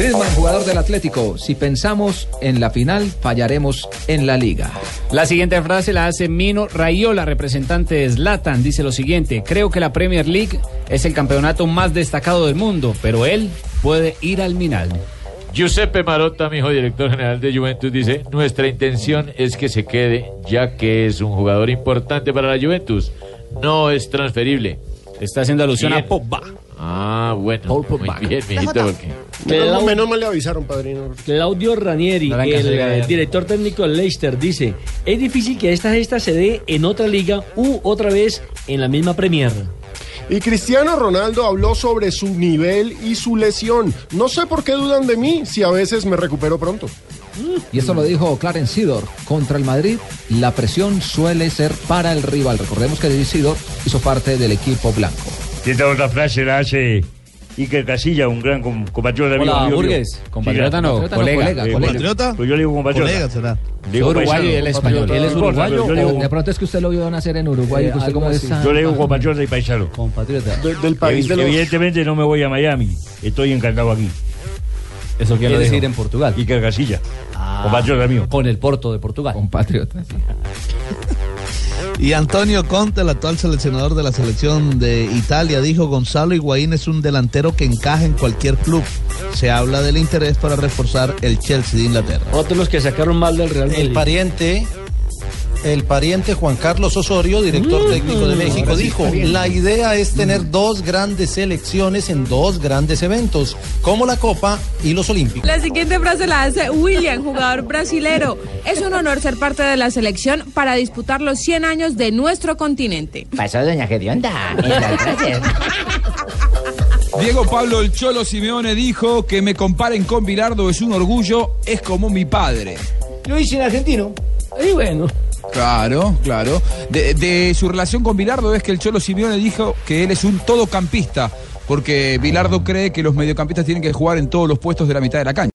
Griezmann, jugador del Atlético. Si pensamos en la final, fallaremos en la liga. La siguiente frase la hace Mino Raiola, representante de Zlatan. Dice lo siguiente: Creo que la Premier League es el campeonato más destacado del mundo, pero él puede ir al Minal. Giuseppe Marotta, mi hijo director general de Juventus, dice, nuestra intención es que se quede, ya que es un jugador importante para la Juventus. No es transferible. Está haciendo alusión a. Pogba. Ah, bueno. Paul Muy Pogba. bien, mijito, porque... Menos, menos mal le avisaron, padrino. Claudio Ranieri, No el eh, director técnico del Leicester, dice, es difícil que esta gesta se dé en otra liga u otra vez en la misma Premier. Y Cristiano Ronaldo habló sobre su nivel y su lesión. No sé por qué dudan de mí si a veces me recupero pronto. Y esto lo dijo Clarence Sidor. Contra el Madrid, la presión suele ser para el rival. Recordemos que Sidor hizo parte del equipo blanco. Y esta otra frase la hace Iker Casilla, un gran com- compatriota mío. Hola, amigo mío. Compatriota Compatriota no, no, colega. colega, Eh, colega. compatriota, Pues yo le digo compatriota. Colega será. Le digo Uruguayo y él español. ¿Él es uruguayo O digo, de pronto es que usted lo vio nacer en Uruguay. Eh, ¿Usted cómo es? yo le digo compatriota y paisano. Compatriota. De- del país de los... Evidentemente no me voy a Miami. Estoy encantado aquí. Eso quiere decir en Portugal. Iker Casilla, compatriota mío. Con el Porto de Portugal. Compatriota. Y Antonio Conte, el actual seleccionador de la selección de Italia, dijo Gonzalo Higuaín es un delantero que encaja en cualquier club. Se habla del interés para reforzar el Chelsea de Inglaterra. Otros los que sacaron mal del Real Madrid. El pariente, el pariente Juan Carlos Osorio, director técnico de México, dijo, la idea es tener dos grandes selecciones en dos grandes eventos, como la Copa y los Olímpicos. La siguiente frase la hace William, jugador brasilero. Es un honor ser parte de la selección para disputar los 100 años de nuestro continente. Pasó doña Gedionda. Diego Pablo El Cholo Simeone dijo que me comparen con Bilardo es un orgullo, es como mi padre. Lo hice en argentino. Y bueno, Claro, claro. De, su relación con Bilardo es que el Cholo Simeone dijo que él es un todocampista, porque Bilardo cree que los mediocampistas tienen que jugar en todos los puestos de la mitad de la cancha.